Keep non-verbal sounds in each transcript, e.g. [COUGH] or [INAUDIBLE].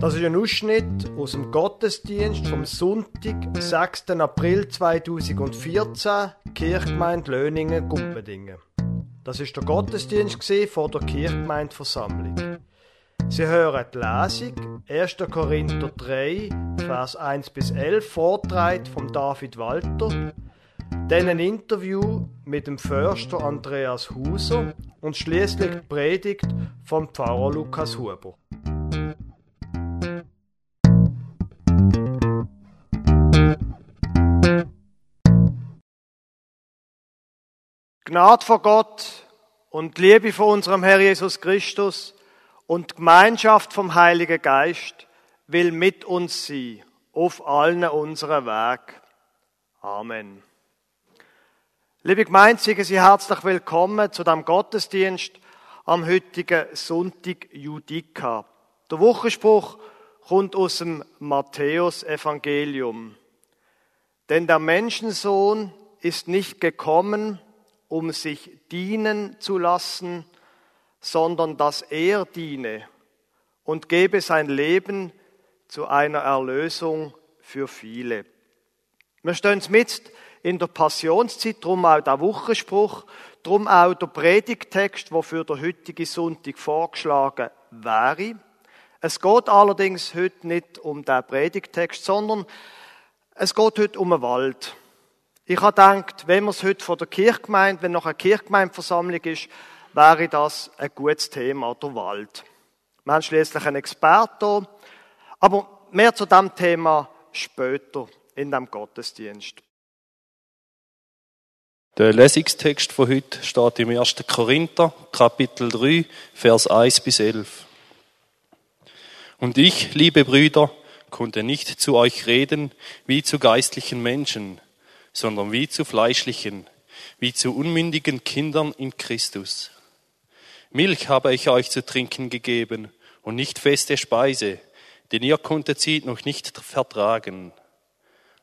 Das ist ein Ausschnitt aus dem Gottesdienst vom Sonntag, 6. April 2014, Kirchgemeinde Löningen, Gumpendingen. Das ist der Gottesdienst vor der Kirchgemeindeversammlung. Sie hören die Lesung 1. Korinther 3, Vers 1 bis 11, Vortrag von David Walter, dann ein Interview mit dem Förster Andreas Huser und schließlich die Predigt vom Pfarrer Lukas Huber. Gnade vor Gott und Liebe vor unserem Herr Jesus Christus und Gemeinschaft vom Heiligen Geist will mit uns sein auf allen unseren Weg. Amen. Liebe Gemeinde, Sie herzlich willkommen zu dem Gottesdienst am heutigen Sonntag Judika. Der Wochenspruch kommt aus dem Matthäus-Evangelium. Denn der Menschensohn ist nicht gekommen, um sich dienen zu lassen, sondern dass er diene und gebe sein Leben zu einer Erlösung für viele. Wir stehen mit in der Passionszeit, drum auch der Wochenspruch, drum auch der Predigtext, der für den heutigen Sonntag vorgeschlagen wäre. Es geht allerdings heute nicht um den Predigtext, sondern es geht heute um einen Wald. Ich habe gedacht, wenn wir es heute von der Kirchgemeinde, wenn noch eine Kirchgemeindeversammlung ist, wäre das ein gutes Thema, der Wald. Wir haben schließlich einen Experten, aber mehr zu dem Thema später in dem Gottesdienst. Der Lesungstext von heute steht im 1. Korinther, Kapitel 3, Vers 1 bis 11. Und ich, liebe Brüder, konnte nicht zu euch reden wie zu geistlichen Menschen, sondern wie zu fleischlichen, wie zu unmündigen Kindern in Christus. Milch habe ich euch zu trinken gegeben und nicht feste Speise, denn ihr konntet sie noch nicht vertragen.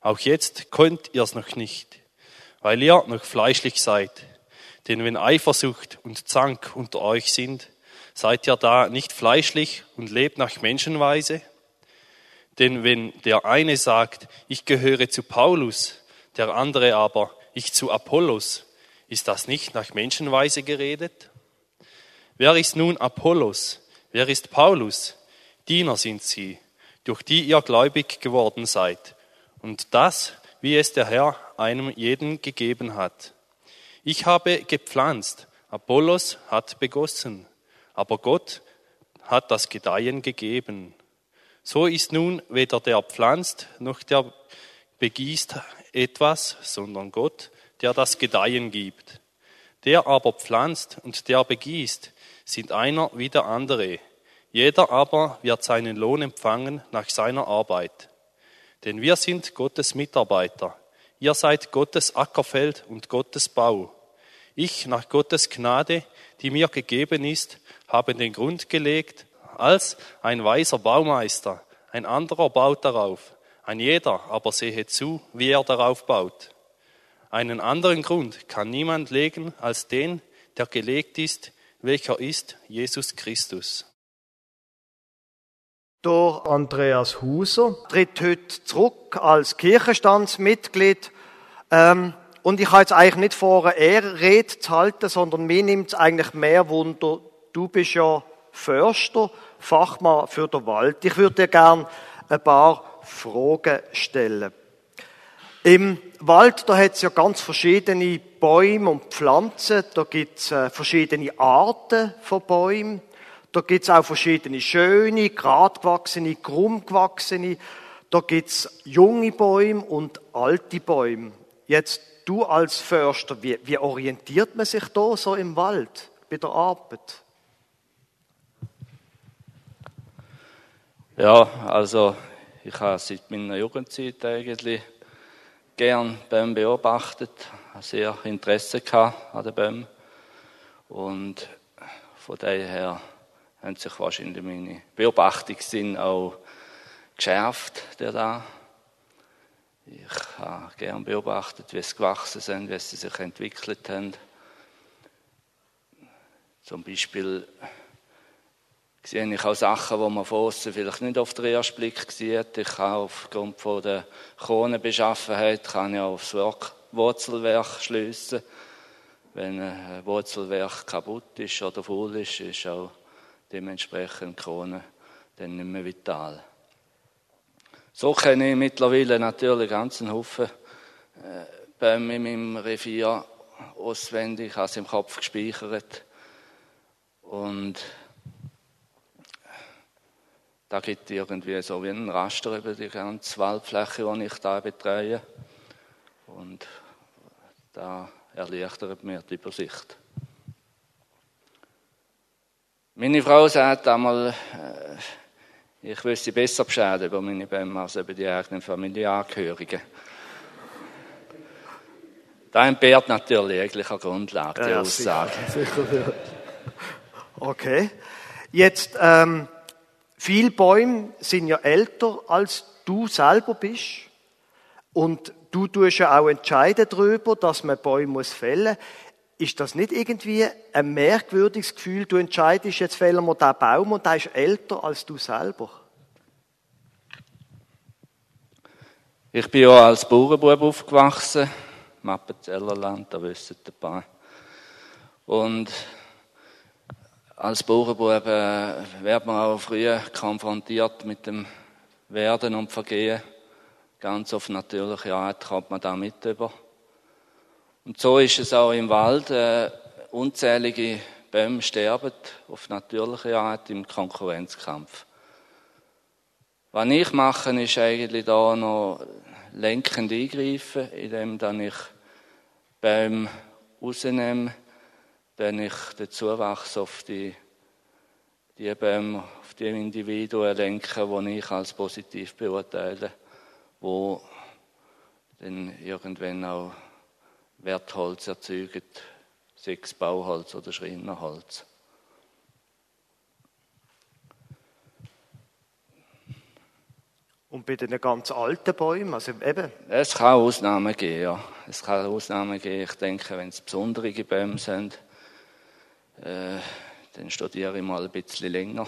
Auch jetzt könnt ihr es noch nicht, weil ihr noch fleischlich seid. Denn wenn Eifersucht und Zank unter euch sind, seid ihr da nicht fleischlich und lebt nach Menschenweise? Denn wenn der eine sagt, ich gehöre zu Paulus, der andere aber, ich zu Apollos. Ist das nicht nach Menschenweise geredet? Wer ist nun Apollos? Wer ist Paulus? Diener sind sie, durch die ihr gläubig geworden seid. Und das, wie es der Herr einem jeden gegeben hat. Ich habe gepflanzt, Apollos hat begossen, aber Gott hat das Gedeihen gegeben. So ist nun weder der pflanzt noch der begießt etwas, sondern Gott, der das Gedeihen gibt. Der aber pflanzt und der begießt, sind einer wie der andere. Jeder aber wird seinen Lohn empfangen nach seiner Arbeit. Denn wir sind Gottes Mitarbeiter. Ihr seid Gottes Ackerfeld und Gottes Bau. Ich, nach Gottes Gnade, die mir gegeben ist, habe den Grund gelegt, als ein weiser Baumeister. Ein anderer baut darauf. Ein jeder aber sehe zu, wie er darauf baut. Einen anderen Grund kann niemand legen als den, der gelegt ist, welcher ist Jesus Christus. Der Andreas Huser tritt heute zurück als Kirchenstandsmitglied. Ähm, und ich habe jetzt eigentlich nicht vor, eine Ehrrede zu halten, sondern mir nimmt es eigentlich mehr Wunder. Du bist ja Förster, Fachmann für den Wald. Ich würde dir gern ein paar Fragen stellen. Im Wald, da hat es ja ganz verschiedene Bäume und Pflanzen, da gibt es äh, verschiedene Arten von Bäumen, da gibt es auch verschiedene schöne, geradgewachsene, krummgewachsene, da gibt es junge Bäume und alte Bäume. Jetzt du als Förster, wie, wie orientiert man sich da so im Wald bei der Arbeit? Ja, also ich habe seit meiner Jugendzeit eigentlich gern Bäume beobachtet, habe sehr Interesse an den Bäumen. Und von daher haben sich wahrscheinlich meine Beobachtungssinn auch geschärft, der da. Ich habe gern beobachtet, wie sie gewachsen sind, wie sie sich entwickelt haben. Zum Beispiel sehe ich auch Sachen, die man von außen vielleicht nicht auf den ersten Blick sieht. Ich kann aufgrund von der Kronenbeschaffenheit kann ich aufs Wurzelwerk schliessen. Wenn ein Wurzelwerk kaputt ist oder faul ist, ist auch dementsprechend die Krone dann nicht mehr vital. So kenne ich mittlerweile natürlich ganz einen Haufen äh, Bäume in meinem Revier auswendig, habe sie im Kopf gespeichert. Und da gibt irgendwie so wie ein Raster über die ganze Waldfläche, die ich da betreue. Und da erleichtert mir die Übersicht. Meine Frau sagt einmal, äh, ich wüsste besser Bescheid über meine Bäume als über die eigenen Familienangehörigen. Da entbehrt natürlich jeglicher Grundlage, die ja, Aussage. Sicher. [LAUGHS] Okay. Jetzt, ähm, viele Bäume sind ja älter, als du selber bist. Und du tust ja auch entscheiden darüber, dass man Bäume muss fällen Ist das nicht irgendwie ein merkwürdiges Gefühl? Du entscheidest, jetzt fällen wir diesen Baum und der ist älter als du selber. Ich bin ja als Bauernbub aufgewachsen. Mappenzellerland, da wissen ein paar. Und als Bauernbub äh, wird man auch früh konfrontiert mit dem Werden und Vergehen. Ganz auf natürliche Art kommt man da mit über. Und so ist es auch im Wald. Äh, unzählige Bäume sterben auf natürliche Art im Konkurrenzkampf. Was ich mache, ist eigentlich da noch lenkend eingreifen, indem dann ich Bäume rausnehme, wenn ich den Zuwachs auf die, die Bäume, auf die Individuen lenke, die ich als positiv beurteile, wo dann irgendwann auch Wertholz erzeugen, sechs Bauholz oder Schreinerholz. Und bei den ganz alten Bäumen, also eben? Es kann Ausnahmen geben, ja. Es kann Ausnahmen geben. Ich denke, wenn es besondere Bäume sind, äh, dann studiere ich mal ein bisschen länger.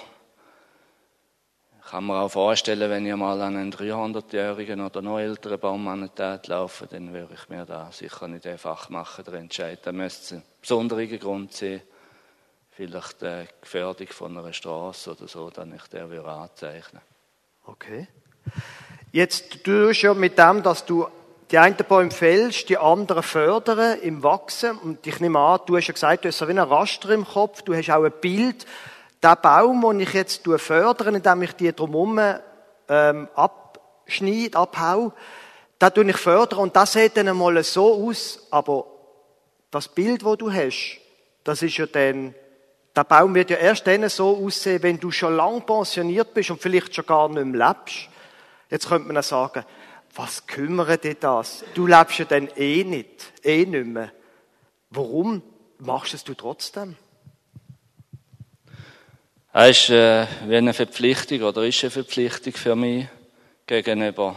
Ich kann mir auch vorstellen, wenn ich mal an einen 300-jährigen oder noch älteren Baum an laufe, dann würde ich mir da sicher nicht einfach machen, der Entscheid. Da müsste es einen besonderen Grund sein. Vielleicht die Gefährdung von einer Straße oder so, dann ich der würde anzeichnen. Okay. Jetzt tust du ja mit dem, dass du die einen Bäume fällst, die anderen fördern im Wachsen. Und ich nehme an, du hast ja gesagt, du hast so wie ein Raster im Kopf, du hast auch ein Bild. Der Baum, den ich jetzt fördere, indem ich die drumherum ähm, abschneide, abhau, da tue ich fördern und das sieht dann einmal so aus, aber das Bild, wo du hast, das ist ja dann, der Baum wird ja erst dann so aussehen, wenn du schon lang pensioniert bist und vielleicht schon gar nicht mehr lebst. Jetzt könnte man sagen, was kümmert dich das? Du lebst ja dann eh nicht, eh nicht mehr. Warum machst es du trotzdem? Es ist äh, wie eine Verpflichtung oder ist eine Verpflichtung für mich gegenüber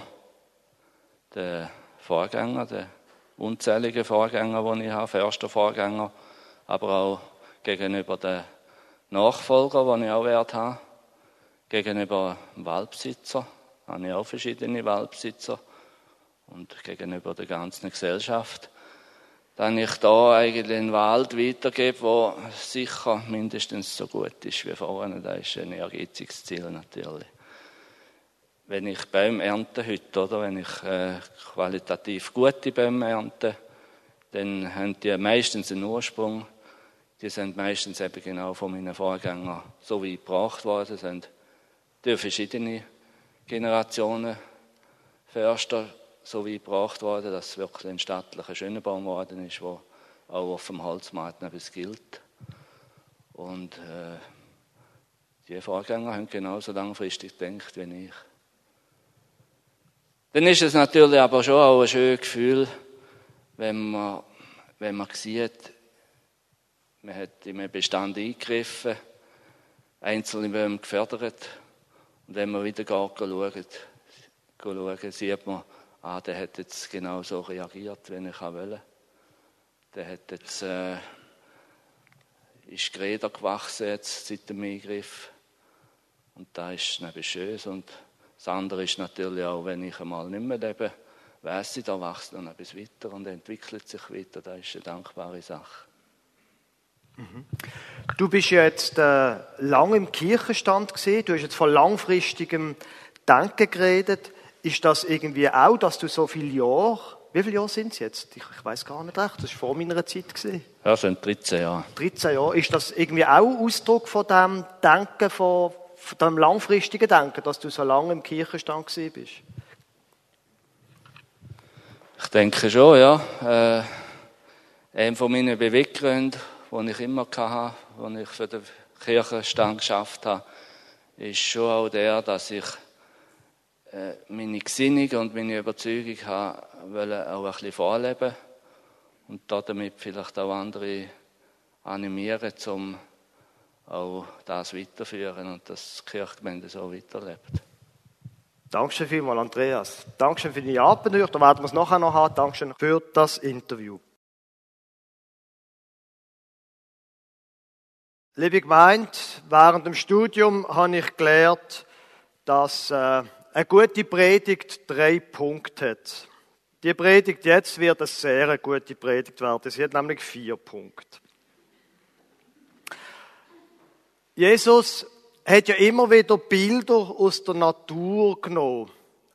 den Vorgängern, den unzähligen Vorgängern, die ich habe, förster Vorgänger, aber auch gegenüber den Nachfolgern, die ich auch werde haben, gegenüber dem Waldbesitzer, habe ich auch verschiedene Waldbesitzer und gegenüber der ganzen Gesellschaft. Dann ich da eigentlich einen Wald weitergebe, der sicher mindestens so gut ist wie vorne. Das ist ein ehrgeiziges Ziel natürlich. Wenn ich Bäume ernte heute, oder wenn ich äh, qualitativ gute Bäume ernte, dann haben die meistens einen Ursprung. Die sind meistens eben genau von meinen Vorgängern so wie gebracht worden sind. Durch verschiedene Generationen Förster so wie gebracht worden, dass es wirklich ein stattlicher, schöner Baum geworden ist, der auch auf dem Holzmarkt etwas gilt. Und äh, die Vorgänger haben genauso langfristig gedacht wie ich. Dann ist es natürlich aber schon auch ein schönes Gefühl, wenn man, wenn man sieht, man hat in einen Bestand eingegriffen, einzelne Bäume gefördert und wenn man wieder geht, schaut, sieht man, ah, der hat jetzt genau so reagiert, wie ich wollte. Der hat jetzt, äh, ist Gräder gewachsen jetzt seit dem Eingriff. Und da ist nebenschiös. Und das andere ist natürlich auch, wenn ich einmal nicht mehr lebe, weiss ich, da wächst noch etwas weiter und entwickelt sich weiter. Das ist eine dankbare Sache. Du bist jetzt äh, lang im Kirchenstand gesehen. Du hast jetzt von langfristigem Denken geredet. Ist das irgendwie auch, dass du so viele Jahre, wie viele Jahre sind es jetzt? Ich, ich weiß gar nicht recht. Das war vor meiner Zeit gesehen. Ja, sind 13 Jahre. 13 Jahre. Ist das irgendwie auch Ausdruck von dem Denken, von, von dem langfristigen Denken, dass du so lange im Kirchenstand gesehen bist? Ich denke schon, ja. Äh, einer von meinen Beweggründen den ich immer hatte, als ich für den Kirchenstand geschafft habe, ist schon auch der, dass ich meine Gesinnung und meine Überzeugung habe, wollen auch ein bisschen vorleben und damit vielleicht auch andere animieren, um auch das weiterzuführen und die Kirchgemeinde so weiterlebt. Dankeschön vielmals, Andreas. Dankeschön für die Abenteuer. Da werden wir es nachher noch haben. Dankeschön für das Interview. Liebe Gemeinde, während dem Studium habe ich gelernt, dass äh, eine gute Predigt drei Punkte hat. Die Predigt jetzt wird eine sehr gute Predigt werden. Sie hat nämlich vier Punkte. Jesus hat ja immer wieder Bilder aus der Natur genommen.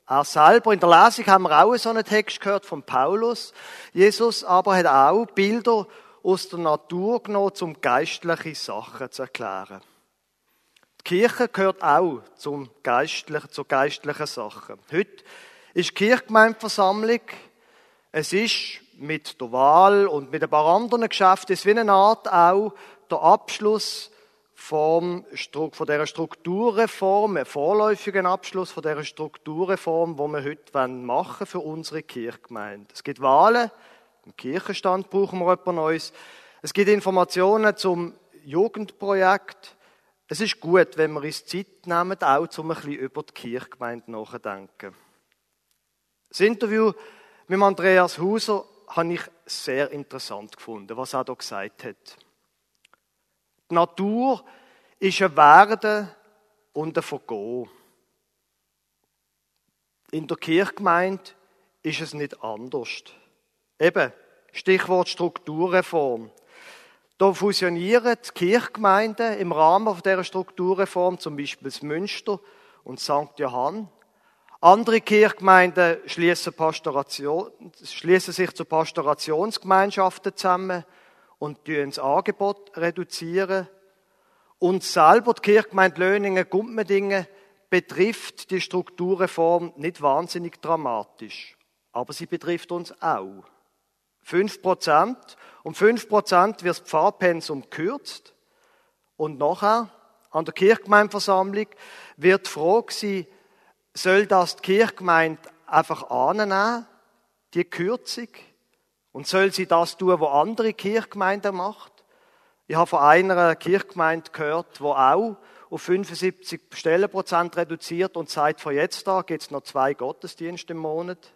Er selber, in der Lesung haben wir auch so einen Text gehört von Paulus. Jesus aber hat auch Bilder aus der Natur genommen, um geistliche Sachen zu erklären. Die Kirche gehört auch zum geistlichen, zu geistlichen Sachen. Heute ist Kirchgemeindeversammlung. Es ist mit der Wahl und mit ein paar anderen Geschäften, es ist wie eine Art auch der Abschluss vom, von dieser Strukturreform, ein vorläufigen Abschluss von dieser Strukturreform, die wir heute machen für unsere Kirchgemeinde. Es gibt Wahlen, im Kirchenstand brauchen wir etwas Neues. Es gibt Informationen zum Jugendprojekt. Es ist gut, wenn wir uns Zeit nehmen, auch um ein bisschen über die Kirchgemeinde nachzudenken. Das Interview mit Andreas Huser habe ich sehr interessant gefunden, was er da gesagt hat. Die Natur ist ein Werden und ein Vergehen. In der Kirchgemeinde ist es nicht anders. Eben, Stichwort Strukturreform. Da fusionieren die Kirchgemeinden im Rahmen dieser Strukturreform, zum Beispiel das Münster und St. Johann. Andere Kirchgemeinden schließen, schließen sich zu Pastorationsgemeinschaften zusammen und das Angebot reduzieren. Und selber die Kirchgemeinde Löningen-Gumpmendingen betrifft die Strukturreform nicht wahnsinnig dramatisch. Aber sie betrifft uns auch. 5 Prozent. Um 5 Prozent wird das Pfarrpensum gekürzt. Und nachher, an der Kirchgemeindeversammlung, wird die Frage sein, soll das die Kirchgemeinde einfach annehmen, die Kürzung? Und soll sie das tun, was andere Kirchgemeinden macht? Ich habe von einer Kirchgemeinde gehört, wo auch auf 75 Stellenprozent reduziert und seit von jetzt an gibt es noch zwei Gottesdienste im Monat.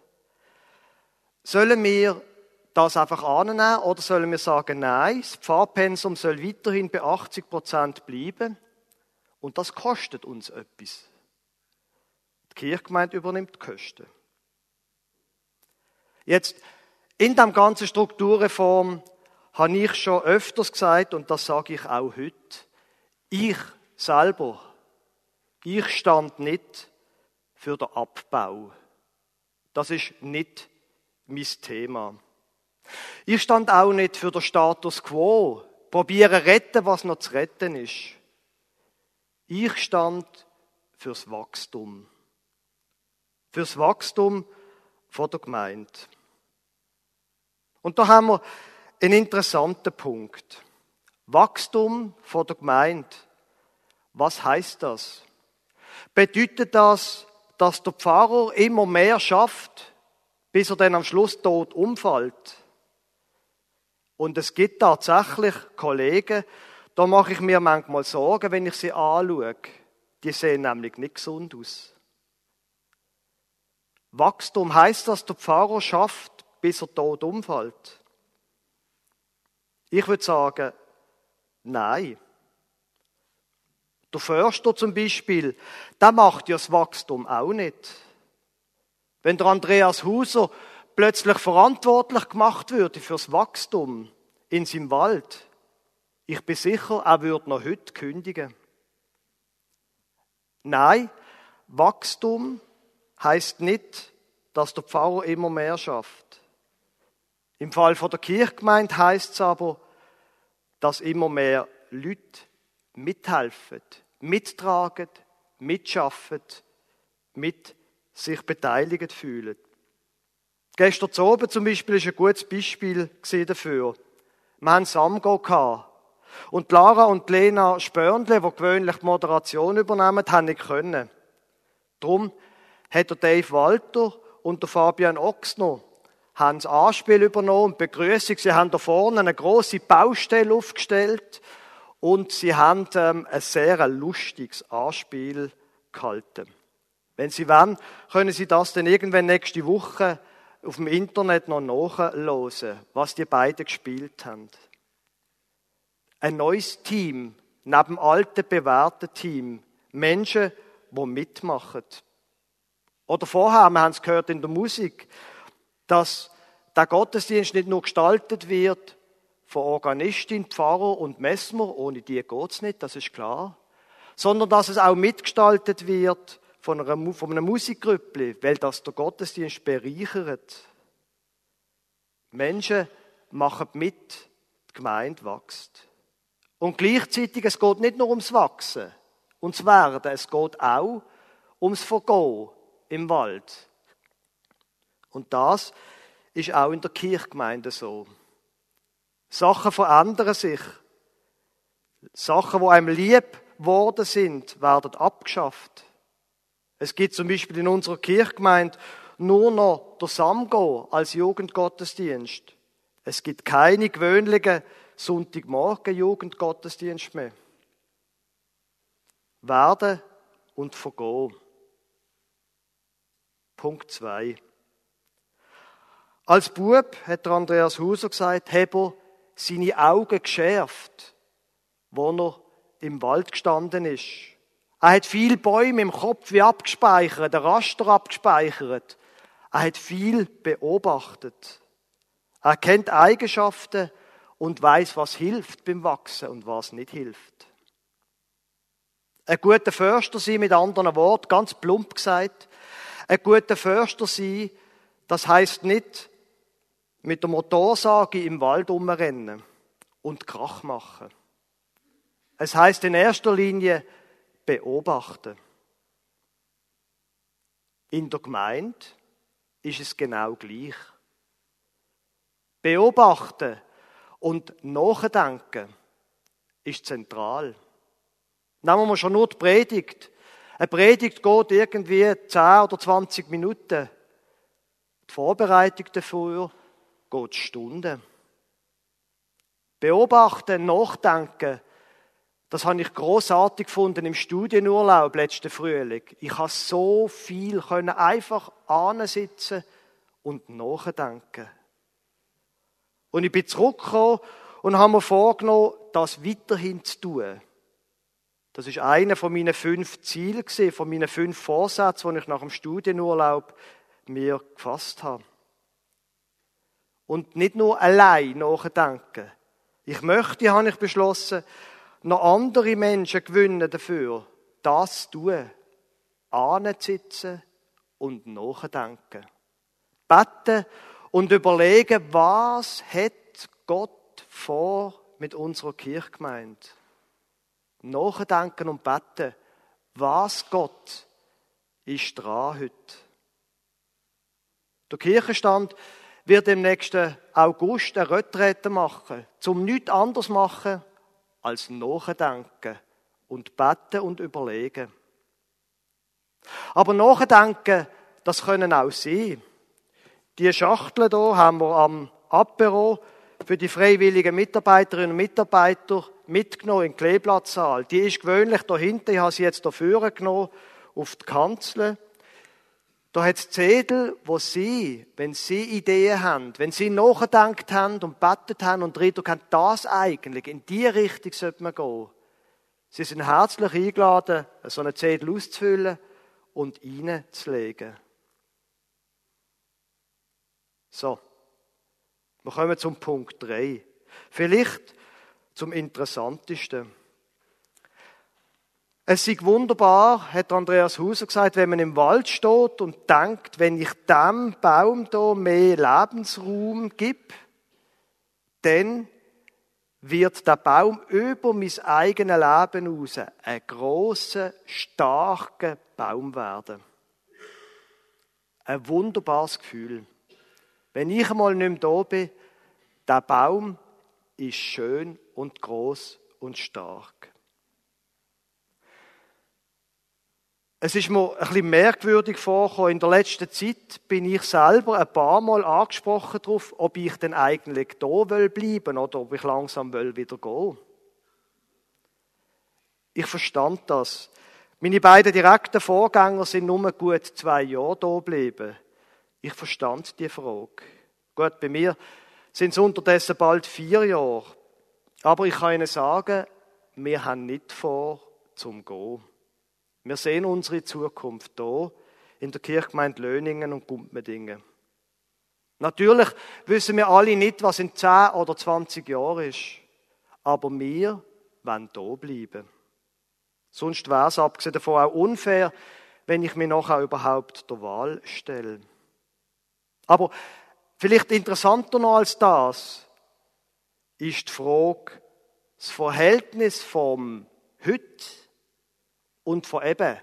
Sollen wir das einfach annehmen oder sollen wir sagen, nein, das Pfarrpensum soll weiterhin bei 80 Prozent bleiben und das kostet uns etwas. Die Kirchgemeinde übernimmt die Kosten. Jetzt, in dem ganzen Strukturreform habe ich schon öfters gesagt, und das sage ich auch heute, ich selber, ich stand nicht für den Abbau. Das ist nicht mein Thema. Ich stand auch nicht für den Status quo, probiere retten, was noch zu retten ist. Ich stand fürs Wachstum. Fürs Wachstum von der Gemeinde. Und da haben wir einen interessanten Punkt. Wachstum von der Gemeinde. Was heißt das? Bedeutet das, dass der Pfarrer immer mehr schafft, bis er dann am Schluss tot umfällt? Und es gibt tatsächlich Kollegen, da mache ich mir manchmal Sorgen, wenn ich sie anschaue. Die sehen nämlich nicht gesund aus. Wachstum heißt, dass der Pfarrer schafft, bis er tot umfällt. Ich würde sagen, nein. Der Förster zum Beispiel, der macht ja das Wachstum auch nicht. Wenn der Andreas Huser plötzlich verantwortlich gemacht würde fürs Wachstum in seinem Wald, ich bin sicher, er würde noch heute kündigen. Nein, Wachstum heißt nicht, dass der Pfarrer immer mehr schafft. Im Fall von der Kirchgemeinde heißt es aber, dass immer mehr Leute mithelfen, mittragen, mitschaffen, mit sich beteiligt fühlen. Gestern Abend zum Beispiel ist ein gutes Beispiel dafür. Wir haben Samgo. Und Lara und Lena Spörndle, die gewöhnlich die Moderation übernehmen, haben nicht können. Darum hat der Dave Walter und der Fabian Ochsner das Anspiel übernommen und Begrüßung. Sie haben da vorne eine große Baustelle aufgestellt und sie haben ähm, ein sehr lustiges Anspiel gehalten. Wenn Sie wollen, können Sie das dann irgendwann nächste Woche auf dem Internet noch nachhören, was die beiden gespielt haben. Ein neues Team, neben dem alten, bewährten Team. Menschen, die mitmachen. Oder vorher, wir haben es gehört in der Musik, dass der Gottesdienst nicht nur gestaltet wird von Organistin, Pfarrer und Messmer, ohne die geht's nicht, das ist klar, sondern dass es auch mitgestaltet wird von, einer, von einem Musikgrüppli, weil das der Gottesdienst bereichert. Menschen machen mit, die Gemeinde wächst. Und gleichzeitig, es geht nicht nur ums Wachsen, ums Werden, es geht auch ums Vergehen im Wald. Und das ist auch in der Kirchgemeinde so. Sachen verändern sich. Sachen, wo einem lieb worden sind, werden abgeschafft. Es gibt zum Beispiel in unserer Kirchgemeinde nur noch der Samgo als Jugendgottesdienst. Es gibt keine gewöhnlichen Sonntagmorgen Jugendgottesdienst mehr. Werden und vergehen. Punkt 2. Als Bub hat Andreas Huser gesagt, habe seine Augen geschärft, wo er im Wald gestanden ist. Er hat viel Bäume im Kopf wie abgespeichert, der Raster abgespeichert. Er hat viel beobachtet. Er kennt Eigenschaften und weiß, was hilft beim Wachsen und was nicht hilft. Ein guter Förster sein, mit anderen Worten, ganz plump gesagt, ein guter Förster sein, das heißt nicht mit der Motorsage im Wald umrennen und Krach machen. Es heißt in erster Linie beobachten. In der Gemeinde ist es genau gleich. Beobachten und nachdenken ist zentral. Nehmen wir schon nur die Predigt. Eine Predigt geht irgendwie 10 oder 20 Minuten. Die Vorbereitung dafür geht Stunden. Beobachten, nachdenken das habe ich großartig gefunden im Studienurlaub letzten Frühling. Ich habe so viel können einfach ansitzen und nachdenken. Und ich bin zurückgekommen und habe mir vorgenommen, das weiterhin zu tun. Das ist einer von meinen fünf Zielen von meinen fünf Vorsätzen, die ich nach dem Studienurlaub mir gefasst habe. Und nicht nur allein nachdenken. Ich möchte, habe ich beschlossen, noch andere Menschen gewinnen dafür, das zu tun. Ansitzen und nachdenken. Beten und überlegen, was hat Gott vor mit unserer Kirchgemeinde. Nachdenken und beten, was Gott ist dran heute. Der Kirchenstand wird im nächsten August eine Retrette machen, zum nichts anderes machen, als nachdenken und beten und überlegen. Aber nachdenken, das können auch Sie. Die Schachtel hier haben wir am Apero für die freiwilligen Mitarbeiterinnen und Mitarbeiter mitgenommen in den Kleeblattsaal. Die ist gewöhnlich da hinten, ich habe sie jetzt dafür genommen, auf die Kanzel. Da hat es Zettel, wo Sie, wenn Sie Ideen haben, wenn Sie nachgedacht haben und bettet haben und Eindruck haben, das eigentlich, in die Richtung sollte man gehen, Sie sind herzlich eingeladen, so eine Zettel auszufüllen und reinzulegen. So, wir kommen zum Punkt 3. Vielleicht zum interessantesten. Es ist wunderbar, hat Andreas Hauser gesagt, wenn man im Wald steht und denkt, wenn ich dem Baum da mehr Lebensraum gebe, dann wird der Baum über mein eigenes Leben raus ein grosser, starker Baum werden. Ein wunderbares Gefühl. Wenn ich einmal nicht mehr da bin, der Baum ist schön und groß und stark. Es ist mir ein bisschen merkwürdig vorgekommen. In der letzten Zeit bin ich selber ein paar Mal angesprochen darauf, ob ich denn eigentlich da will bleiben oder ob ich langsam will wieder gehen. Ich verstand das. Meine beiden direkten Vorgänger sind nur gut zwei Jahre da geblieben. Ich verstand die Frage. Gut, bei mir sind es unterdessen bald vier Jahre. Aber ich kann Ihnen sagen, wir haben nicht vor, zum Gehen. Wir sehen unsere Zukunft da in der Kirchgemeinde Löningen und Gumpmedingen. Natürlich wissen wir alle nicht, was in 10 oder 20 Jahren ist. Aber wir wollen da bleiben. Sonst wäre es abgesehen davon auch unfair, wenn ich mich nachher überhaupt der Wahl stelle. Aber vielleicht interessanter noch als das ist die Frage, das Verhältnis vom Heute und von eben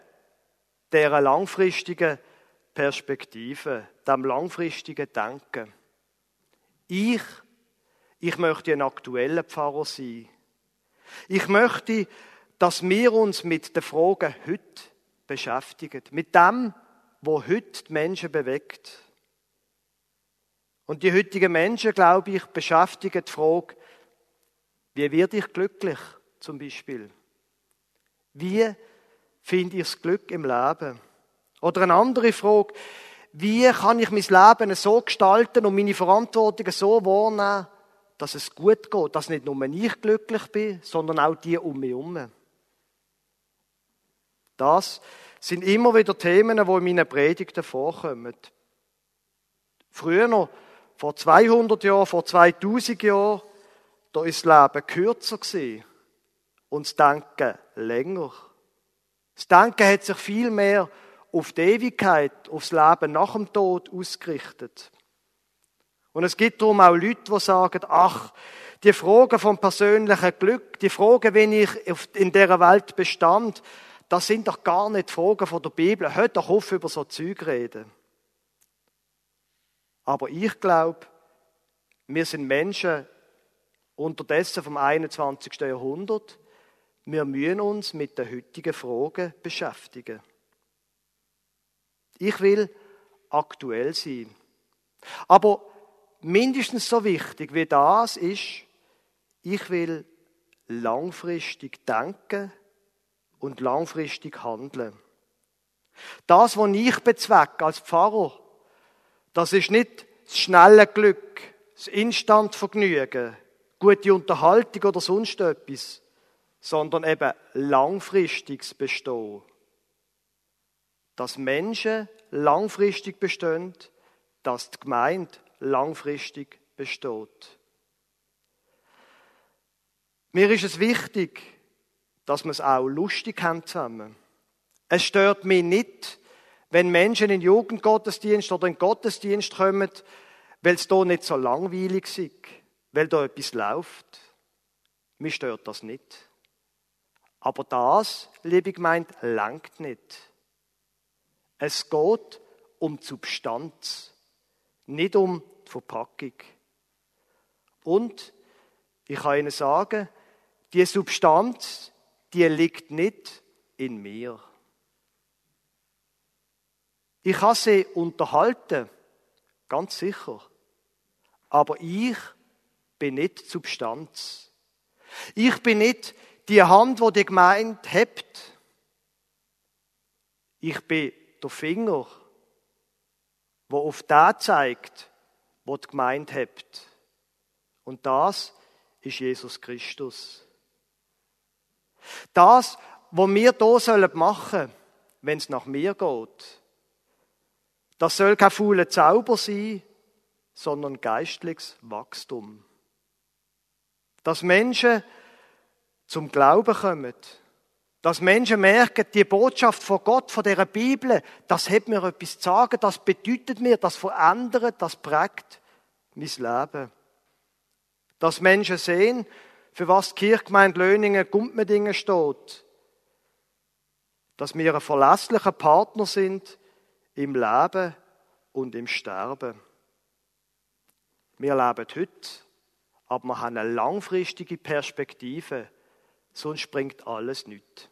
dieser langfristigen Perspektive, dem langfristigen Denken. Ich, ich möchte ein aktueller Pfarrer sein. Ich möchte, dass wir uns mit den Fragen heute beschäftigen. Mit dem, wo heute die Menschen bewegt. Und die heutigen Menschen, glaube ich, beschäftigen die Frage, wie werde ich glücklich, zum Beispiel? Wie finde ich das Glück im Leben? Oder eine andere Frage, wie kann ich mein Leben so gestalten und meine Verantwortungen so wahrnehmen, dass es gut geht, dass nicht nur ich glücklich bin, sondern auch die um mich herum. Das sind immer wieder Themen, die in meinen Predigten vorkommen. Früher noch, vor 200 Jahren, vor 2000 Jahren, da ist das Leben kürzer gewesen und das Denken länger. Das Denken hat sich viel mehr auf die Ewigkeit, aufs Leben nach dem Tod ausgerichtet. Und es gibt darum auch Leute, die sagen, ach, die Fragen vom persönlichen Glück, die Fragen, wie ich in dieser Welt bestand, das sind doch gar nicht Fragen von der Bibel. Hört doch auf, über so Zeug reden. Aber ich glaube, wir sind Menschen unterdessen vom 21. Jahrhundert, wir müssen uns mit den heutigen Fragen beschäftigen. Ich will aktuell sein. Aber mindestens so wichtig wie das ist, ich will langfristig denken und langfristig handeln. Das, was ich bezwecke als Pfarrer, das ist nicht das schnelle Glück, das Instantvergnügen, gute Unterhaltung oder sonst etwas sondern eben langfristiges Bestehen. Dass Menschen langfristig bestehen, dass die Gemeinde langfristig besteht. Mir ist es wichtig, dass wir es auch lustig haben zusammen. Es stört mich nicht, wenn Menschen in Jugendgottesdienst oder in Gottesdienst kommen, weil es da nicht so langweilig ist, weil da etwas läuft. Mich stört das nicht. Aber das, liebe Gemeinde, langt nicht. Es geht um die Substanz, nicht um die Verpackung. Und ich kann Ihnen sagen, die Substanz, die liegt nicht in mir. Ich kann sie unterhalten, ganz sicher. Aber ich bin nicht Substanz. Ich bin nicht die Hand, wo die Gemeinde hebt. Ich bin der Finger, wo auf da zeigt, wo die Gemeinde hebt. Und das ist Jesus Christus. Das, was wir hier machen sollen, wenn es nach mir geht, das soll kein fauler Zauber sein, sondern geistliches Wachstum. Dass Menschen zum Glauben kommen, dass Menschen merken, die Botschaft von Gott, von der Bibel, das hat mir etwas zu sagen, das bedeutet mir, das verändert, das prägt mein Leben. Dass Menschen sehen, für was die Kirchgemeinde Löningen Gumpmedingen steht. Dass wir ein verlässlicher Partner sind im Leben und im Sterben. Wir leben heute, aber wir haben eine langfristige Perspektive, sonst bringt alles nichts.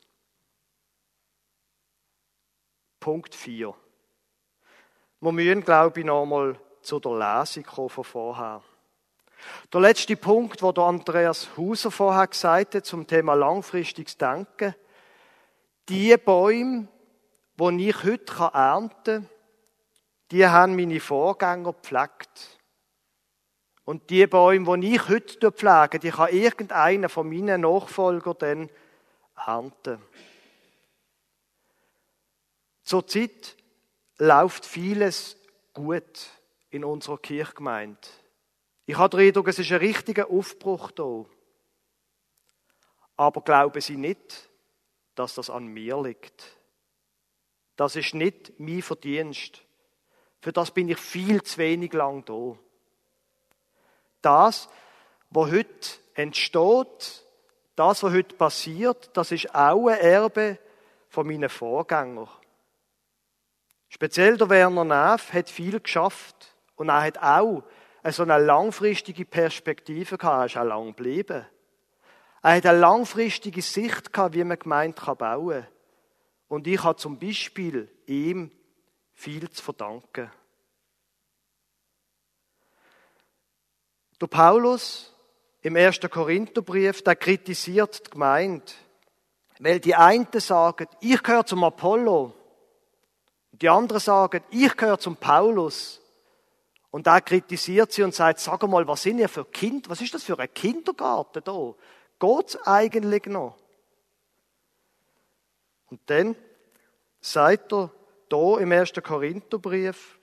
Punkt 4. Wir müssen, glaube ich, nochmal zu der Lesung kommen von vorher. Der letzte Punkt, wo der Andreas Huser vorher gesagt hat, zum Thema langfristiges Denken. Die Bäume, die ich heute ernten kann, die haben meine Vorgänger gepflegt. Und die Bäume, die ich heute pflege, die kann irgendeiner von meinen Nachfolgern dann ernten. Zurzeit läuft vieles gut in unserer Kirchgemeinde. Ich habe den Eindruck, es ist ein richtiger Aufbruch da. Aber glauben Sie nicht, dass das an mir liegt. Das ist nicht mein Verdienst. Für das bin ich viel zu wenig lang da. Das, was heute entsteht, das, was heute passiert, das ist auch ein Erbe von meinen Vorgängern. Speziell der Werner Neff hat viel geschafft und er hat auch so eine langfristige Perspektive gehabt. Er ist auch lang geblieben. Er hat eine langfristige Sicht gehabt, wie man Gemeinde bauen kann. Und ich habe zum Beispiel ihm viel zu verdanken. Der Paulus im ersten Korintherbrief, der kritisiert die Gemeinde, weil die einen sagen, ich gehöre zum Apollo, die anderen sagen, ich gehöre zum Paulus. Und da kritisiert sie und sagt, sag mal, was sind ihr für Kind? Was ist das für ein Kindergarten da? Geht's eigentlich noch? Und dann sagt er da im ersten Korintherbrief,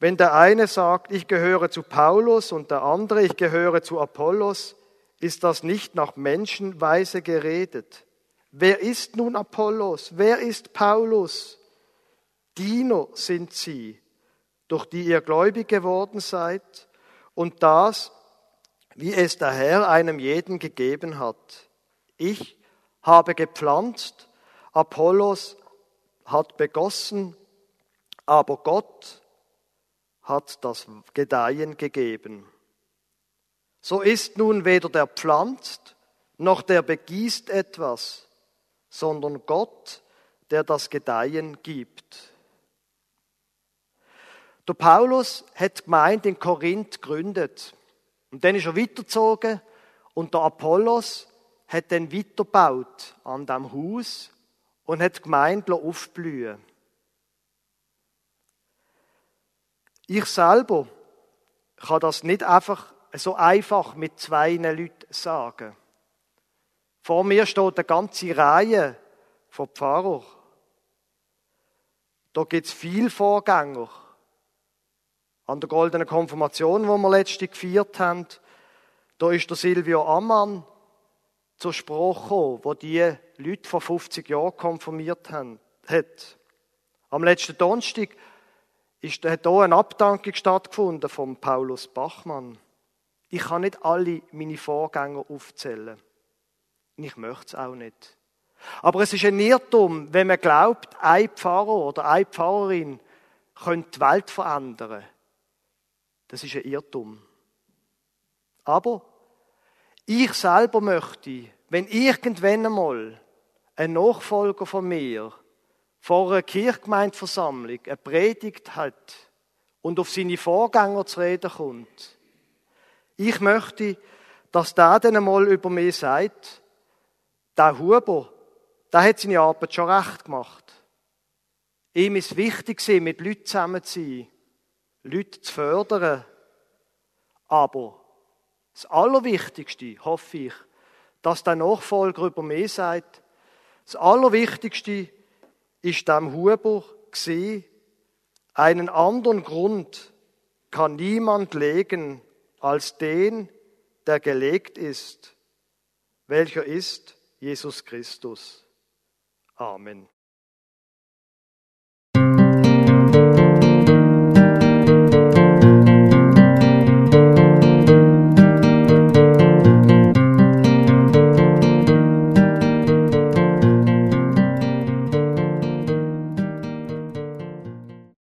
wenn der eine sagt, ich gehöre zu Paulus und der andere, ich gehöre zu Apollos, ist das nicht nach Menschenweise geredet. Wer ist nun Apollos? Wer ist Paulus? Diener sind sie, durch die ihr gläubig geworden seid und das, wie es der Herr einem jeden gegeben hat. Ich habe gepflanzt, Apollos hat begossen, aber Gott hat das Gedeihen gegeben. So ist nun weder der pflanzt, noch der begießt etwas, sondern Gott, der das Gedeihen gibt. Der Paulus hat gemeint in Korinth gegründet. Und dann ist er weitergezogen und der Apollos hat dann weitergebaut an dem Haus und hat gemeint aufblühen. Ich selber kann das nicht einfach so einfach mit zwei Leuten sagen. Vor mir steht eine ganze Reihe von Pfarrern. Da gibt es viel Vorgänger. An der goldenen Konfirmation, wo wir letzte gefeiert haben, da ist der Silvio Ammann zur Sprache gekommen, wo die Leute vor 50 Jahren konfirmiert haben, hat. Am letzten Donnerstag ist, hat hier eine Abdankung stattgefunden von Paulus Bachmann. Ich kann nicht alle meine Vorgänger aufzählen. Und ich möchte es auch nicht. Aber es ist ein Irrtum, wenn man glaubt, ein Pfarrer oder eine Pfarrerin könnte die Welt verändern. Das ist ein Irrtum. Aber ich selber möchte, wenn irgendwann einmal ein Nachfolger von mir vor einer Kirchgemeindeversammlung eine Predigt hat und auf seine Vorgänger zu reden kommt. Ich möchte, dass der dann einmal über mich sagt, der Huber, der hat seine Arbeit schon recht gemacht. Ihm ist wichtig, mit Leuten zusammen zu sein, Leute zu fördern. Aber das Allerwichtigste, hoffe ich, dass der Nachfolger über mich sagt. Das Allerwichtigste ist dem Huber gesehen, einen anderen Grund kann niemand legen als den, der gelegt ist, welcher ist Jesus Christus. Amen.